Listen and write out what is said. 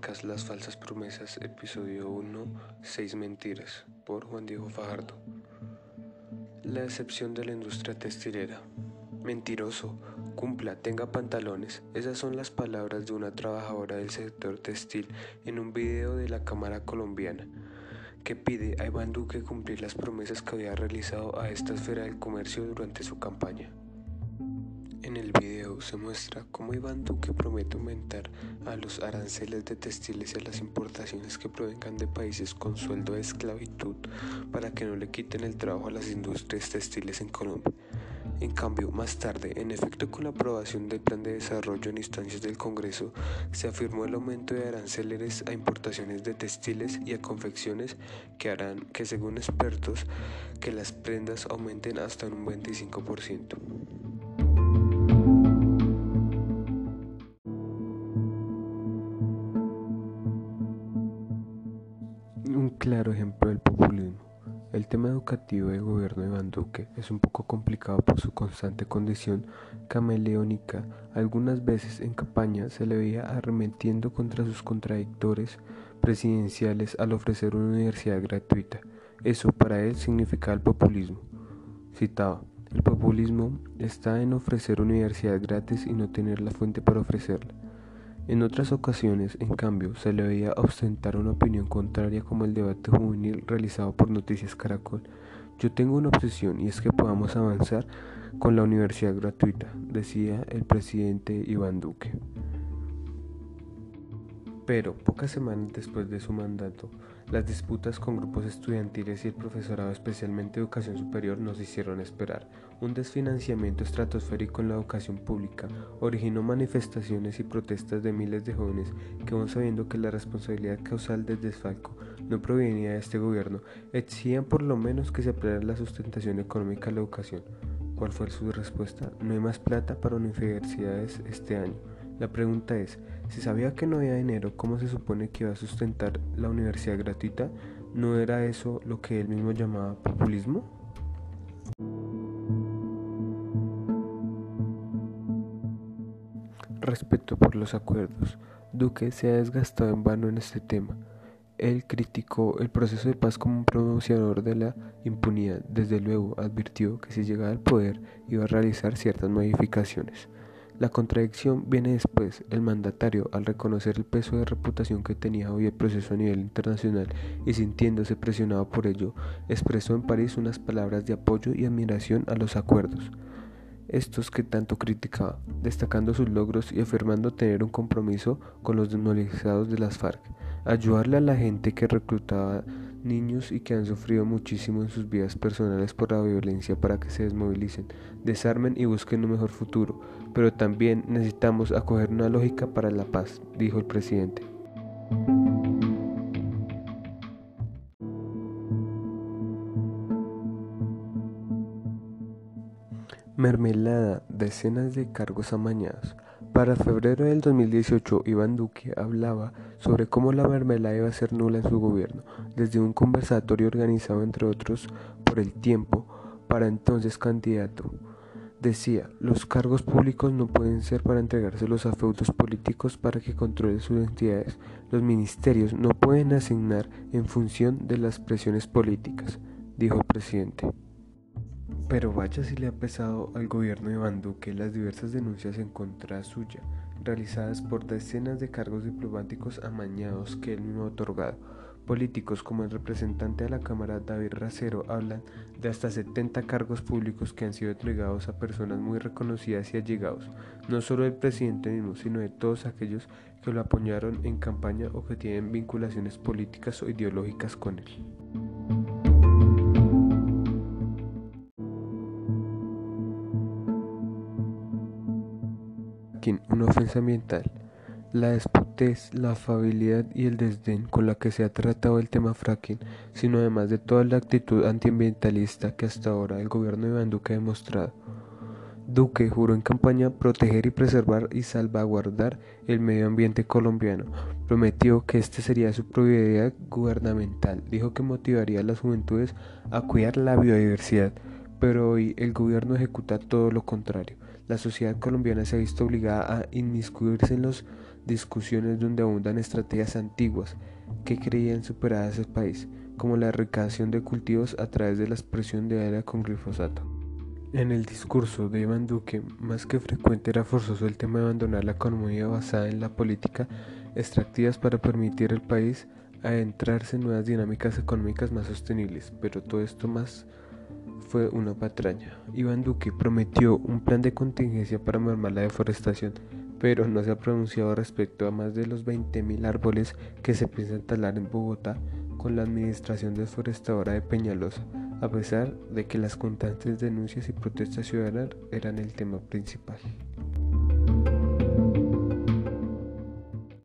Las falsas promesas, episodio 1, 6 mentiras, por Juan Diego Fajardo. La decepción de la industria textilera. Mentiroso, cumpla, tenga pantalones. Esas son las palabras de una trabajadora del sector textil en un video de la Cámara Colombiana que pide a Iván Duque cumplir las promesas que había realizado a esta esfera del comercio durante su campaña. En el video se muestra cómo Iván Duque promete aumentar a los aranceles de textiles y a las importaciones que provengan de países con sueldo de esclavitud para que no le quiten el trabajo a las industrias textiles en Colombia. En cambio, más tarde, en efecto con la aprobación del plan de desarrollo en instancias del Congreso, se afirmó el aumento de aranceles a importaciones de textiles y a confecciones que harán que, según expertos, que las prendas aumenten hasta un 25%. Claro ejemplo del populismo. El tema educativo del gobierno de Iván Duque es un poco complicado por su constante condición cameleónica. Algunas veces en campaña se le veía arremetiendo contra sus contradictores presidenciales al ofrecer una universidad gratuita. Eso para él significaba el populismo. Citaba, el populismo está en ofrecer universidad gratis y no tener la fuente para ofrecerla. En otras ocasiones, en cambio, se le veía ostentar una opinión contraria como el debate juvenil realizado por Noticias Caracol. Yo tengo una obsesión y es que podamos avanzar con la universidad gratuita, decía el presidente Iván Duque. Pero pocas semanas después de su mandato, las disputas con grupos estudiantiles y el profesorado, especialmente educación superior, nos hicieron esperar. Un desfinanciamiento estratosférico en la educación pública originó manifestaciones y protestas de miles de jóvenes que, aun sabiendo que la responsabilidad causal del desfalco no provenía de este gobierno, exigían por lo menos que se aplicara la sustentación económica a la educación. ¿Cuál fue su respuesta? No hay más plata para universidades este año. La pregunta es, si sabía que no había dinero, ¿cómo se supone que iba a sustentar la universidad gratuita? ¿No era eso lo que él mismo llamaba populismo? Respeto por los acuerdos. Duque se ha desgastado en vano en este tema. Él criticó el proceso de paz como un promocionador de la impunidad. Desde luego advirtió que si llegaba al poder iba a realizar ciertas modificaciones. La contradicción viene después. El mandatario, al reconocer el peso de reputación que tenía hoy el proceso a nivel internacional y sintiéndose presionado por ello, expresó en París unas palabras de apoyo y admiración a los acuerdos. Estos que tanto criticaba, destacando sus logros y afirmando tener un compromiso con los desmovilizados de las FARC, ayudarle a la gente que reclutaba niños y que han sufrido muchísimo en sus vidas personales por la violencia para que se desmovilicen, desarmen y busquen un mejor futuro, pero también necesitamos acoger una lógica para la paz, dijo el presidente. Mermelada, decenas de cargos amañados. Para febrero del 2018, Iván Duque hablaba sobre cómo la mermelada iba a ser nula en su gobierno, desde un conversatorio organizado entre otros por el tiempo para entonces candidato. Decía, los cargos públicos no pueden ser para entregárselos a feudos políticos para que controlen sus entidades. Los ministerios no pueden asignar en función de las presiones políticas, dijo el presidente. Pero vaya si le ha pesado al gobierno de Iván Duque las diversas denuncias en contra suya, realizadas por decenas de cargos diplomáticos amañados que él mismo ha otorgado. Políticos como el representante de la Cámara David Racero hablan de hasta 70 cargos públicos que han sido entregados a personas muy reconocidas y allegados, no solo del presidente mismo, sino de todos aquellos que lo apoyaron en campaña o que tienen vinculaciones políticas o ideológicas con él. Ofensa ambiental. La despotez, la afabilidad y el desdén con la que se ha tratado el tema fracking, sino además de toda la actitud antiambientalista que hasta ahora el gobierno de Iván Duque ha demostrado. Duque juró en campaña proteger y preservar y salvaguardar el medio ambiente colombiano. Prometió que este sería su prioridad gubernamental. Dijo que motivaría a las juventudes a cuidar la biodiversidad pero hoy el gobierno ejecuta todo lo contrario. La sociedad colombiana se ha visto obligada a inmiscuirse en las discusiones donde abundan estrategias antiguas que creían superadas el país, como la erradicación de cultivos a través de la expresión de área con glifosato. En el discurso de Iván Duque, más que frecuente era forzoso el tema de abandonar la economía basada en la política extractivas para permitir al país adentrarse en nuevas dinámicas económicas más sostenibles, pero todo esto más fue una patraña. Iván Duque prometió un plan de contingencia para mermar la deforestación, pero no se ha pronunciado respecto a más de los 20.000 árboles que se piensan talar en Bogotá con la administración deforestadora de Peñalosa, a pesar de que las constantes denuncias y protestas ciudadanas eran el tema principal.